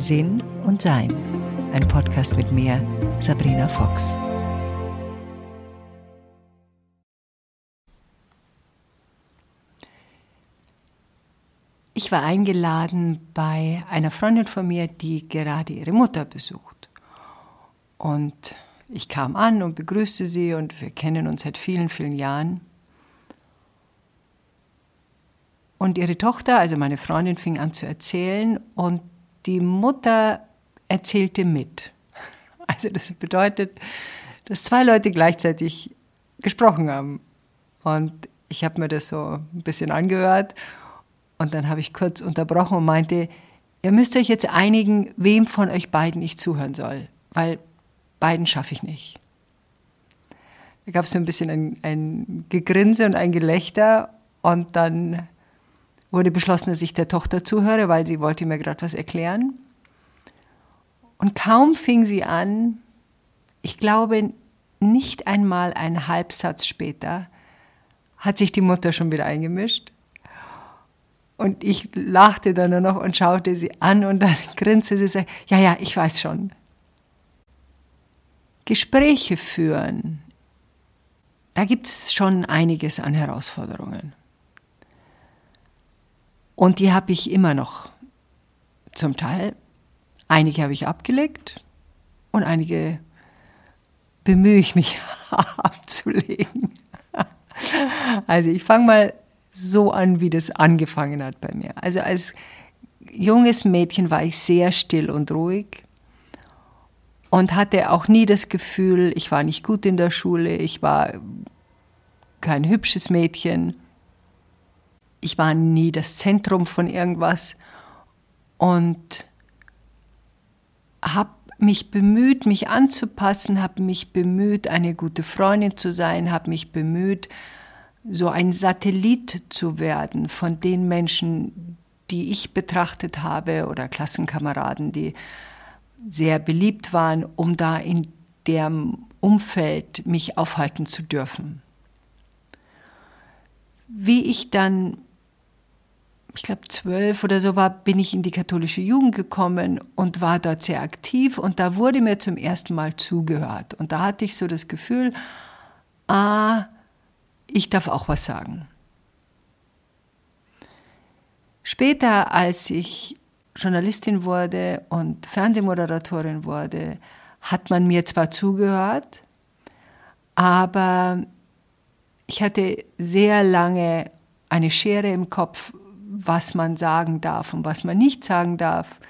Sinn und Sein. Ein Podcast mit mir, Sabrina Fox. Ich war eingeladen bei einer Freundin von mir, die gerade ihre Mutter besucht. Und ich kam an und begrüßte sie und wir kennen uns seit vielen, vielen Jahren. Und ihre Tochter, also meine Freundin, fing an zu erzählen und die Mutter erzählte mit. Also das bedeutet, dass zwei Leute gleichzeitig gesprochen haben. Und ich habe mir das so ein bisschen angehört und dann habe ich kurz unterbrochen und meinte, ihr müsst euch jetzt einigen, wem von euch beiden ich zuhören soll, weil beiden schaffe ich nicht. Da gab es so ein bisschen ein, ein Gegrinse und ein Gelächter und dann wurde beschlossen, dass ich der Tochter zuhöre, weil sie wollte mir gerade was erklären. Und kaum fing sie an, ich glaube nicht einmal einen Halbsatz später, hat sich die Mutter schon wieder eingemischt. Und ich lachte dann nur noch und schaute sie an und dann grinste sie sagte, ja, ja, ich weiß schon. Gespräche führen, da gibt es schon einiges an Herausforderungen. Und die habe ich immer noch zum Teil. Einige habe ich abgelegt und einige bemühe ich mich abzulegen. Also ich fange mal so an, wie das angefangen hat bei mir. Also als junges Mädchen war ich sehr still und ruhig und hatte auch nie das Gefühl, ich war nicht gut in der Schule, ich war kein hübsches Mädchen, ich war nie das Zentrum von irgendwas und habe mich bemüht, mich anzupassen, habe mich bemüht, eine gute Freundin zu sein, habe mich bemüht, so ein Satellit zu werden von den Menschen, die ich betrachtet habe oder Klassenkameraden, die sehr beliebt waren, um da in dem Umfeld mich aufhalten zu dürfen. Wie ich dann ich glaube, zwölf oder so war, bin ich in die katholische Jugend gekommen und war dort sehr aktiv und da wurde mir zum ersten Mal zugehört. Und da hatte ich so das Gefühl, ah, ich darf auch was sagen. Später, als ich Journalistin wurde und Fernsehmoderatorin wurde, hat man mir zwar zugehört, aber ich hatte sehr lange eine Schere im Kopf, was man sagen darf und was man nicht sagen darf.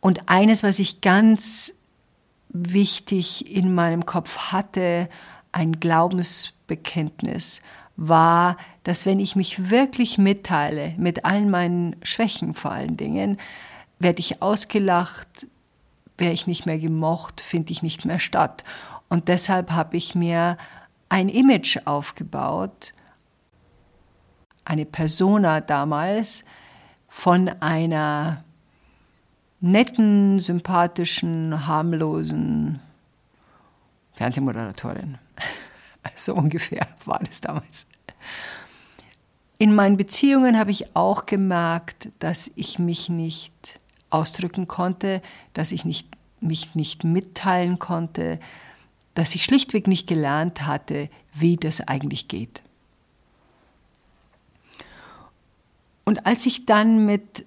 Und eines, was ich ganz wichtig in meinem Kopf hatte, ein Glaubensbekenntnis, war, dass wenn ich mich wirklich mitteile, mit allen meinen Schwächen vor allen Dingen, werde ich ausgelacht, wäre ich nicht mehr gemocht, finde ich nicht mehr statt. Und deshalb habe ich mir ein Image aufgebaut, eine Persona damals von einer netten, sympathischen, harmlosen Fernsehmoderatorin. So ungefähr war das damals. In meinen Beziehungen habe ich auch gemerkt, dass ich mich nicht ausdrücken konnte, dass ich nicht, mich nicht mitteilen konnte, dass ich schlichtweg nicht gelernt hatte, wie das eigentlich geht. Und als ich dann mit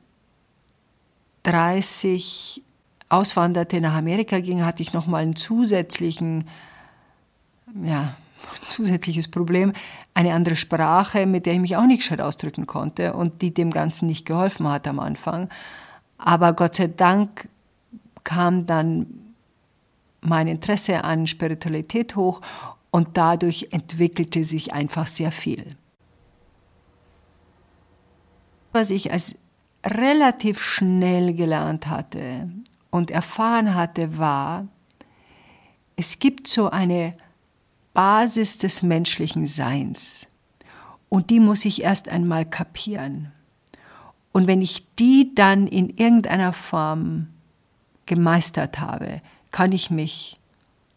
30 auswanderte nach Amerika ging, hatte ich nochmal einen zusätzlichen, ja, zusätzliches Problem, eine andere Sprache, mit der ich mich auch nicht gescheit ausdrücken konnte und die dem Ganzen nicht geholfen hat am Anfang. Aber Gott sei Dank kam dann mein Interesse an Spiritualität hoch und dadurch entwickelte sich einfach sehr viel was ich als relativ schnell gelernt hatte und erfahren hatte, war, es gibt so eine Basis des menschlichen Seins und die muss ich erst einmal kapieren. Und wenn ich die dann in irgendeiner Form gemeistert habe, kann ich mich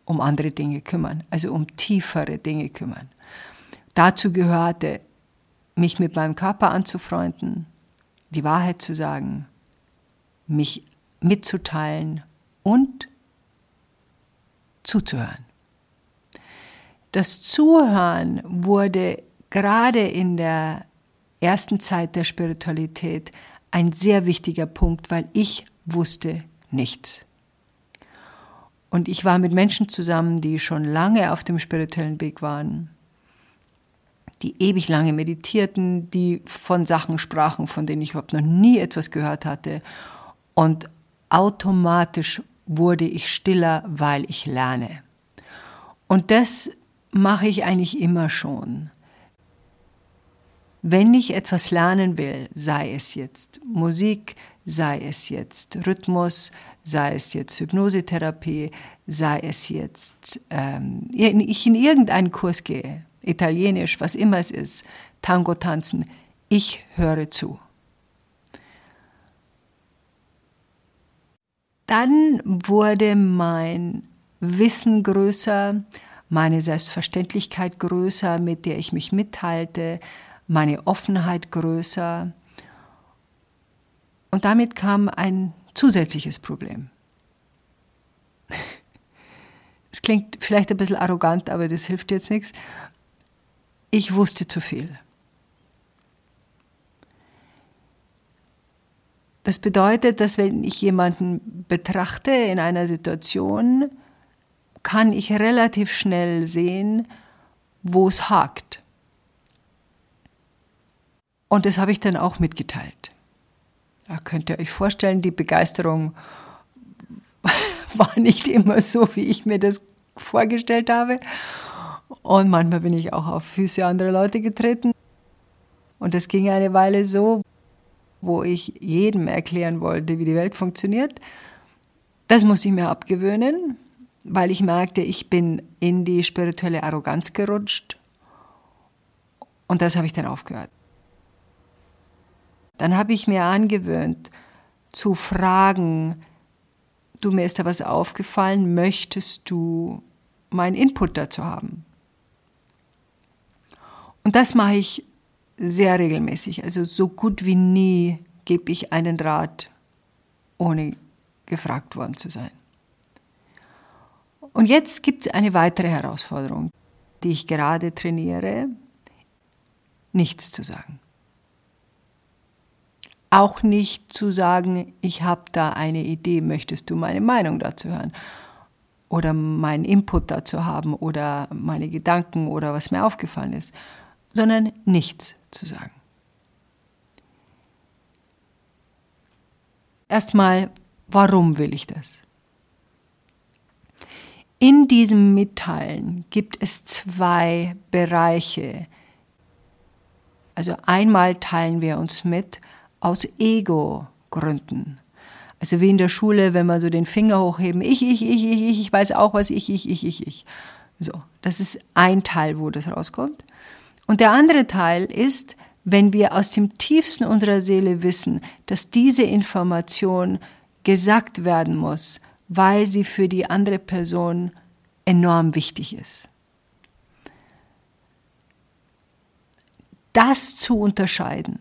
um andere Dinge kümmern, also um tiefere Dinge kümmern. Dazu gehörte mich mit meinem Körper anzufreunden, die Wahrheit zu sagen, mich mitzuteilen und zuzuhören. Das Zuhören wurde gerade in der ersten Zeit der Spiritualität ein sehr wichtiger Punkt, weil ich wusste nichts. Und ich war mit Menschen zusammen, die schon lange auf dem spirituellen Weg waren, die ewig lange meditierten, die von Sachen sprachen, von denen ich überhaupt noch nie etwas gehört hatte. Und automatisch wurde ich stiller, weil ich lerne. Und das mache ich eigentlich immer schon. Wenn ich etwas lernen will, sei es jetzt Musik, sei es jetzt Rhythmus, sei es jetzt Hypnosetherapie, sei es jetzt ähm, ich in irgendeinen Kurs gehe, Italienisch, was immer es ist, Tango tanzen, ich höre zu. Dann wurde mein Wissen größer, meine Selbstverständlichkeit größer, mit der ich mich mitteilte, meine Offenheit größer. Und damit kam ein zusätzliches Problem. Es klingt vielleicht ein bisschen arrogant, aber das hilft jetzt nichts. Ich wusste zu viel. Das bedeutet, dass wenn ich jemanden betrachte in einer Situation, kann ich relativ schnell sehen, wo es hakt. Und das habe ich dann auch mitgeteilt. Da könnt ihr euch vorstellen, die Begeisterung war nicht immer so, wie ich mir das vorgestellt habe. Und manchmal bin ich auch auf Füße anderer Leute getreten. Und das ging eine Weile so, wo ich jedem erklären wollte, wie die Welt funktioniert. Das musste ich mir abgewöhnen, weil ich merkte, ich bin in die spirituelle Arroganz gerutscht. Und das habe ich dann aufgehört. Dann habe ich mir angewöhnt zu fragen, du mir ist da was aufgefallen, möchtest du meinen Input dazu haben? Und das mache ich sehr regelmäßig. Also so gut wie nie gebe ich einen Rat, ohne gefragt worden zu sein. Und jetzt gibt es eine weitere Herausforderung, die ich gerade trainiere, nichts zu sagen. Auch nicht zu sagen, ich habe da eine Idee, möchtest du meine Meinung dazu hören? Oder meinen Input dazu haben oder meine Gedanken oder was mir aufgefallen ist, sondern nichts zu sagen. Erstmal, warum will ich das? In diesem Mitteilen gibt es zwei Bereiche. Also einmal teilen wir uns mit aus Ego-Gründen. Also wie in der Schule, wenn man so den Finger hochheben, ich, ich, ich, ich, ich, ich weiß auch was, ich, ich, ich, ich, ich. So, das ist ein Teil, wo das rauskommt. Und der andere Teil ist, wenn wir aus dem tiefsten unserer Seele wissen, dass diese Information gesagt werden muss, weil sie für die andere Person enorm wichtig ist. Das zu unterscheiden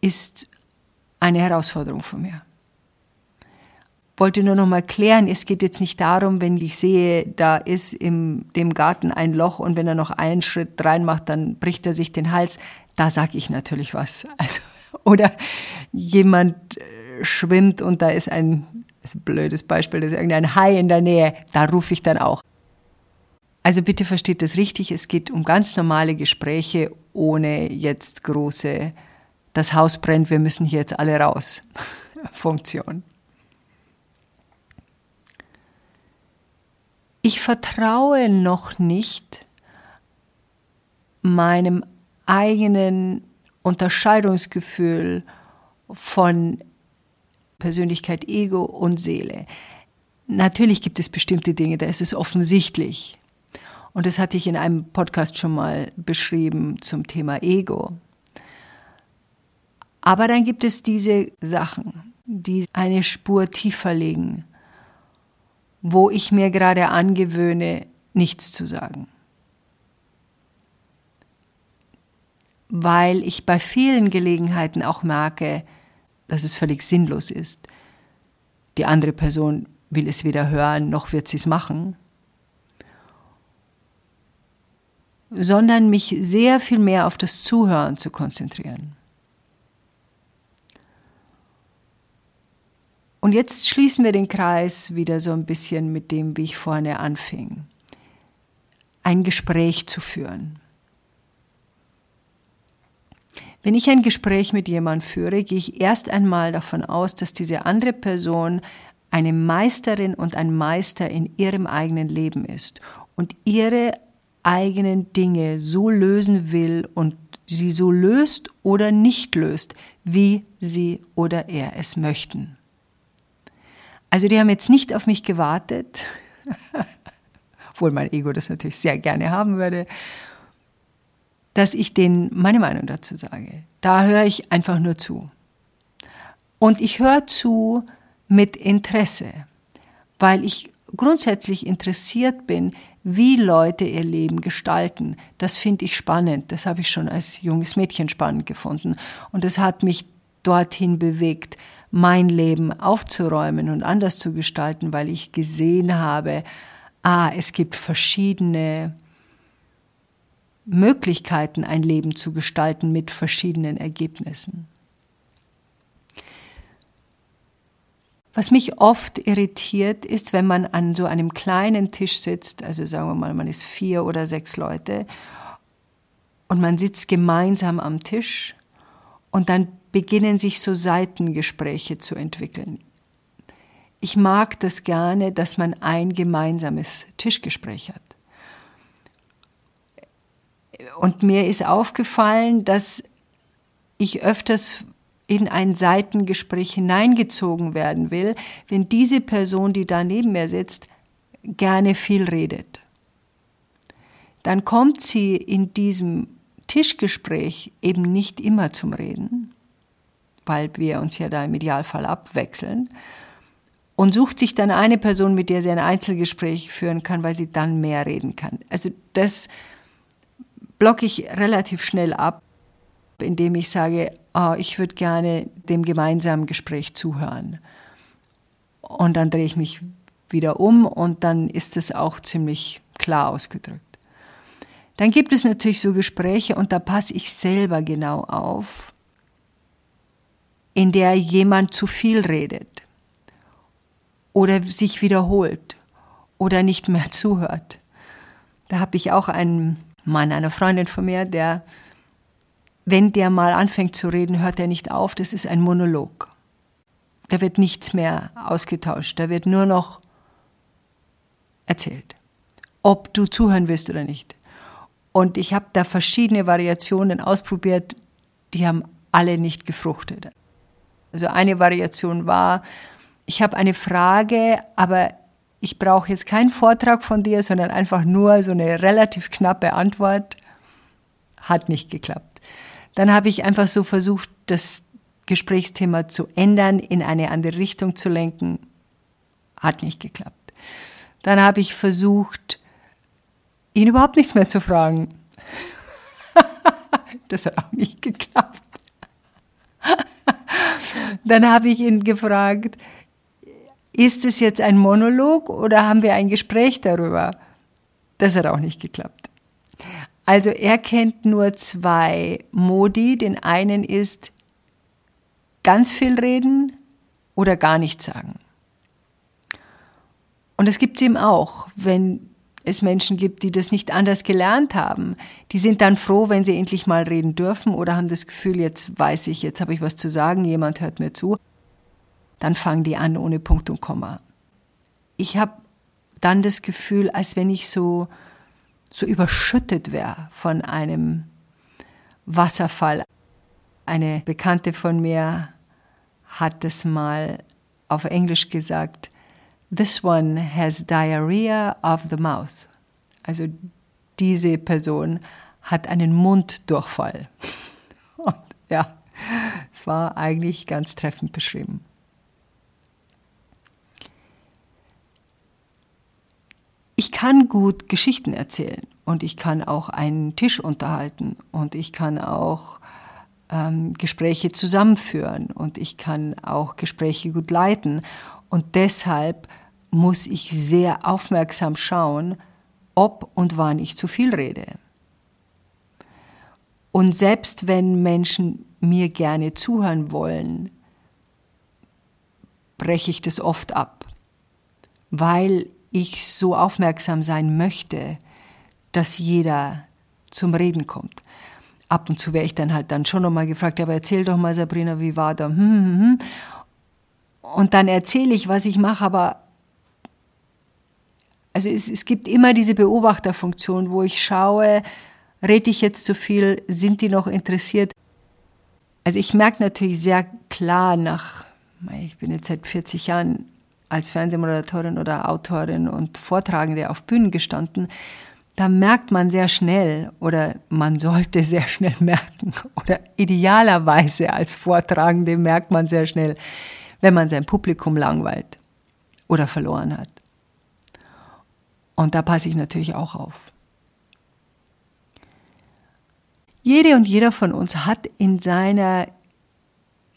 ist eine Herausforderung von mir wollte nur noch mal klären, es geht jetzt nicht darum, wenn ich sehe, da ist im dem Garten ein Loch und wenn er noch einen Schritt reinmacht, dann bricht er sich den Hals. Da sage ich natürlich was. Also, oder jemand äh, schwimmt und da ist ein, ist ein blödes Beispiel, da ist irgendein Hai in der Nähe, da rufe ich dann auch. Also bitte versteht das richtig, es geht um ganz normale Gespräche ohne jetzt große, das Haus brennt, wir müssen hier jetzt alle raus. Funktion. Ich vertraue noch nicht meinem eigenen Unterscheidungsgefühl von Persönlichkeit, Ego und Seele. Natürlich gibt es bestimmte Dinge, da ist es offensichtlich. Und das hatte ich in einem Podcast schon mal beschrieben zum Thema Ego. Aber dann gibt es diese Sachen, die eine Spur tiefer liegen wo ich mir gerade angewöhne, nichts zu sagen. weil ich bei vielen Gelegenheiten auch merke, dass es völlig sinnlos ist. Die andere Person will es weder hören, noch wird sie es machen. Sondern mich sehr viel mehr auf das Zuhören zu konzentrieren. Und jetzt schließen wir den Kreis wieder so ein bisschen mit dem, wie ich vorne anfing. Ein Gespräch zu führen. Wenn ich ein Gespräch mit jemandem führe, gehe ich erst einmal davon aus, dass diese andere Person eine Meisterin und ein Meister in ihrem eigenen Leben ist und ihre eigenen Dinge so lösen will und sie so löst oder nicht löst, wie sie oder er es möchten. Also die haben jetzt nicht auf mich gewartet, obwohl mein Ego das natürlich sehr gerne haben würde, dass ich denen meine Meinung dazu sage. Da höre ich einfach nur zu. Und ich höre zu mit Interesse, weil ich grundsätzlich interessiert bin, wie Leute ihr Leben gestalten. Das finde ich spannend. Das habe ich schon als junges Mädchen spannend gefunden. Und es hat mich dorthin bewegt, mein Leben aufzuräumen und anders zu gestalten, weil ich gesehen habe, ah, es gibt verschiedene Möglichkeiten, ein Leben zu gestalten mit verschiedenen Ergebnissen. Was mich oft irritiert, ist, wenn man an so einem kleinen Tisch sitzt, also sagen wir mal, man ist vier oder sechs Leute, und man sitzt gemeinsam am Tisch und dann beginnen sich so Seitengespräche zu entwickeln. Ich mag das gerne, dass man ein gemeinsames Tischgespräch hat. Und mir ist aufgefallen, dass ich öfters in ein Seitengespräch hineingezogen werden will, wenn diese Person, die da neben mir sitzt, gerne viel redet. Dann kommt sie in diesem Tischgespräch eben nicht immer zum Reden, weil wir uns ja da im Idealfall abwechseln, und sucht sich dann eine Person, mit der sie ein Einzelgespräch führen kann, weil sie dann mehr reden kann. Also das blocke ich relativ schnell ab, indem ich sage, oh, ich würde gerne dem gemeinsamen Gespräch zuhören. Und dann drehe ich mich wieder um und dann ist es auch ziemlich klar ausgedrückt. Dann gibt es natürlich so Gespräche und da passe ich selber genau auf, in der jemand zu viel redet oder sich wiederholt oder nicht mehr zuhört. Da habe ich auch einen Mann, eine Freundin von mir, der, wenn der mal anfängt zu reden, hört er nicht auf. Das ist ein Monolog. Da wird nichts mehr ausgetauscht. Da wird nur noch erzählt. Ob du zuhören willst oder nicht. Und ich habe da verschiedene Variationen ausprobiert, die haben alle nicht gefruchtet. Also eine Variation war, ich habe eine Frage, aber ich brauche jetzt keinen Vortrag von dir, sondern einfach nur so eine relativ knappe Antwort. Hat nicht geklappt. Dann habe ich einfach so versucht, das Gesprächsthema zu ändern, in eine andere Richtung zu lenken. Hat nicht geklappt. Dann habe ich versucht, ihn überhaupt nichts mehr zu fragen. das hat auch nicht geklappt. Dann habe ich ihn gefragt, ist es jetzt ein Monolog oder haben wir ein Gespräch darüber? Das hat auch nicht geklappt. Also er kennt nur zwei Modi. Den einen ist ganz viel reden oder gar nichts sagen. Und das gibt es ihm auch, wenn es Menschen gibt, die das nicht anders gelernt haben. Die sind dann froh, wenn sie endlich mal reden dürfen oder haben das Gefühl, jetzt weiß ich, jetzt habe ich was zu sagen, jemand hört mir zu. Dann fangen die an ohne Punkt und Komma. Ich habe dann das Gefühl, als wenn ich so, so überschüttet wäre von einem Wasserfall. Eine Bekannte von mir hat das mal auf Englisch gesagt, This one has diarrhea of the mouth. Also diese Person hat einen Munddurchfall. Und ja, es war eigentlich ganz treffend beschrieben. Ich kann gut Geschichten erzählen und ich kann auch einen Tisch unterhalten und ich kann auch ähm, Gespräche zusammenführen und ich kann auch Gespräche gut leiten. Und deshalb muss ich sehr aufmerksam schauen, ob und wann ich zu viel rede. Und selbst wenn Menschen mir gerne zuhören wollen, breche ich das oft ab, weil ich so aufmerksam sein möchte, dass jeder zum Reden kommt. Ab und zu wäre ich dann halt dann schon nochmal gefragt, aber erzähl doch mal, Sabrina, wie war da? Hm, hm, hm. Und dann erzähle ich, was ich mache, aber also es, es gibt immer diese Beobachterfunktion, wo ich schaue, rede ich jetzt zu viel, sind die noch interessiert? Also ich merke natürlich sehr klar nach, ich bin jetzt seit 40 Jahren als Fernsehmoderatorin oder Autorin und Vortragende auf Bühnen gestanden, da merkt man sehr schnell oder man sollte sehr schnell merken oder idealerweise als Vortragende merkt man sehr schnell, wenn man sein Publikum langweilt oder verloren hat. Und da passe ich natürlich auch auf. Jede und jeder von uns hat in seiner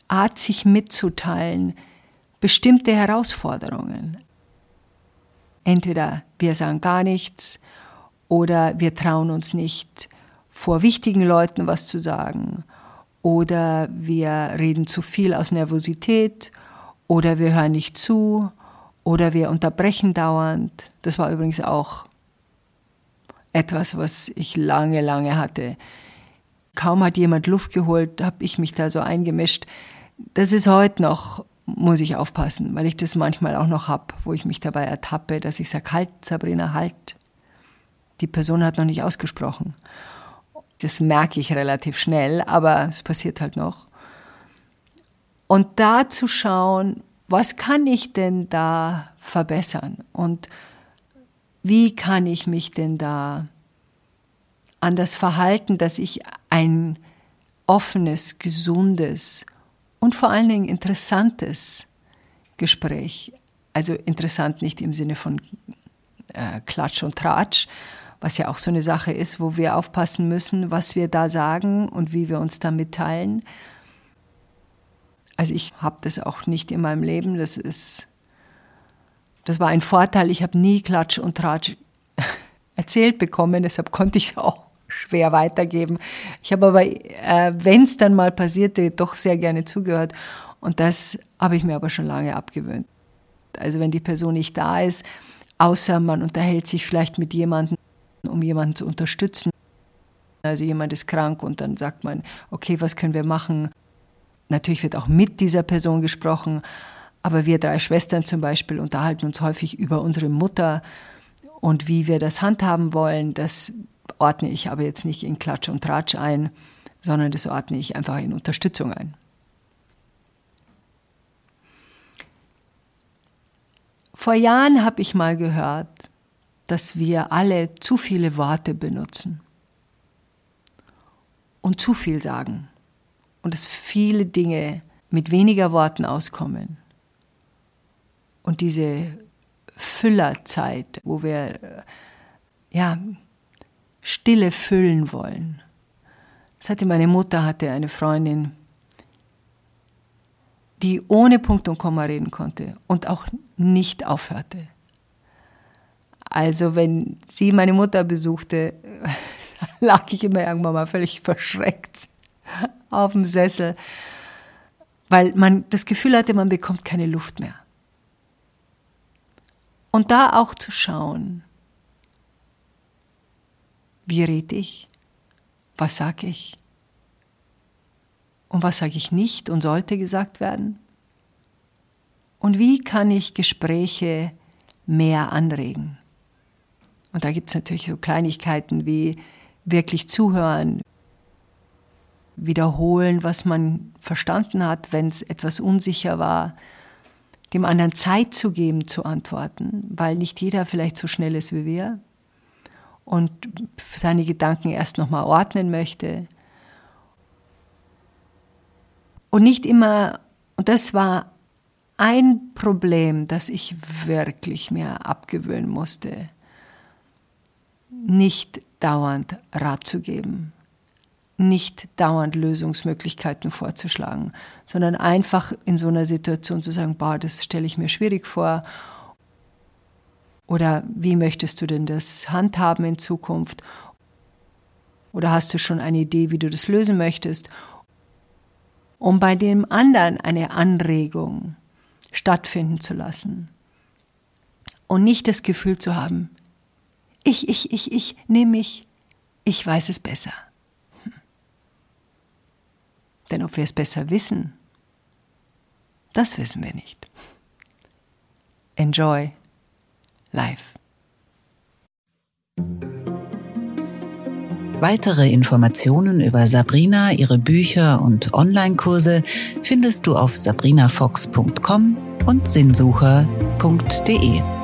Art, sich mitzuteilen, bestimmte Herausforderungen. Entweder wir sagen gar nichts oder wir trauen uns nicht, vor wichtigen Leuten was zu sagen oder wir reden zu viel aus Nervosität oder wir hören nicht zu oder wir unterbrechen dauernd. Das war übrigens auch etwas, was ich lange, lange hatte. Kaum hat jemand Luft geholt, habe ich mich da so eingemischt. Das ist heute noch, muss ich aufpassen, weil ich das manchmal auch noch habe, wo ich mich dabei ertappe, dass ich sage, halt, Sabrina, halt. Die Person hat noch nicht ausgesprochen. Das merke ich relativ schnell, aber es passiert halt noch. Und da zu schauen, was kann ich denn da verbessern? Und wie kann ich mich denn da anders verhalten, dass ich ein offenes, gesundes und vor allen Dingen interessantes Gespräch, also interessant nicht im Sinne von äh, Klatsch und Tratsch, was ja auch so eine Sache ist, wo wir aufpassen müssen, was wir da sagen und wie wir uns da mitteilen, also ich habe das auch nicht in meinem Leben. Das ist, das war ein Vorteil. Ich habe nie Klatsch und Tratsch erzählt bekommen, deshalb konnte ich es auch schwer weitergeben. Ich habe aber, äh, wenn es dann mal passierte, doch sehr gerne zugehört. Und das habe ich mir aber schon lange abgewöhnt. Also wenn die Person nicht da ist, außer man unterhält sich vielleicht mit jemandem, um jemanden zu unterstützen. Also jemand ist krank und dann sagt man, okay, was können wir machen? Natürlich wird auch mit dieser Person gesprochen, aber wir drei Schwestern zum Beispiel unterhalten uns häufig über unsere Mutter und wie wir das handhaben wollen. Das ordne ich aber jetzt nicht in Klatsch und Tratsch ein, sondern das ordne ich einfach in Unterstützung ein. Vor Jahren habe ich mal gehört, dass wir alle zu viele Worte benutzen und zu viel sagen und dass viele Dinge mit weniger Worten auskommen. Und diese Füllerzeit, wo wir ja, Stille füllen wollen. Das hatte meine Mutter, hatte eine Freundin, die ohne Punkt und Komma reden konnte und auch nicht aufhörte. Also wenn sie meine Mutter besuchte, lag ich immer irgendwann mal völlig verschreckt auf dem Sessel, weil man das Gefühl hatte, man bekommt keine Luft mehr. Und da auch zu schauen, wie rede ich, was sage ich? Und was sage ich nicht? Und sollte gesagt werden? Und wie kann ich Gespräche mehr anregen. Und da gibt es natürlich so Kleinigkeiten wie wirklich zuhören, wiederholen, was man verstanden hat, wenn es etwas unsicher war, dem anderen Zeit zu geben, zu antworten, weil nicht jeder vielleicht so schnell ist wie wir und seine Gedanken erst nochmal ordnen möchte. Und nicht immer, und das war ein Problem, das ich wirklich mir abgewöhnen musste. nicht dauernd Rat zu geben, nicht dauernd Lösungsmöglichkeiten vorzuschlagen, sondern einfach in so einer Situation zu sagen, boah, das stelle ich mir schwierig vor. Oder wie möchtest du denn das handhaben in Zukunft? Oder hast du schon eine Idee, wie du das lösen möchtest? Um bei dem anderen eine Anregung stattfinden zu lassen. Und nicht das Gefühl zu haben, ich, ich, ich, ich, nehme mich, ich weiß es besser. Denn ob wir es besser wissen, das wissen wir nicht. Enjoy life. Weitere Informationen über Sabrina, ihre Bücher und Online-Kurse findest du auf sabrinafox.com und sinnsucher.de.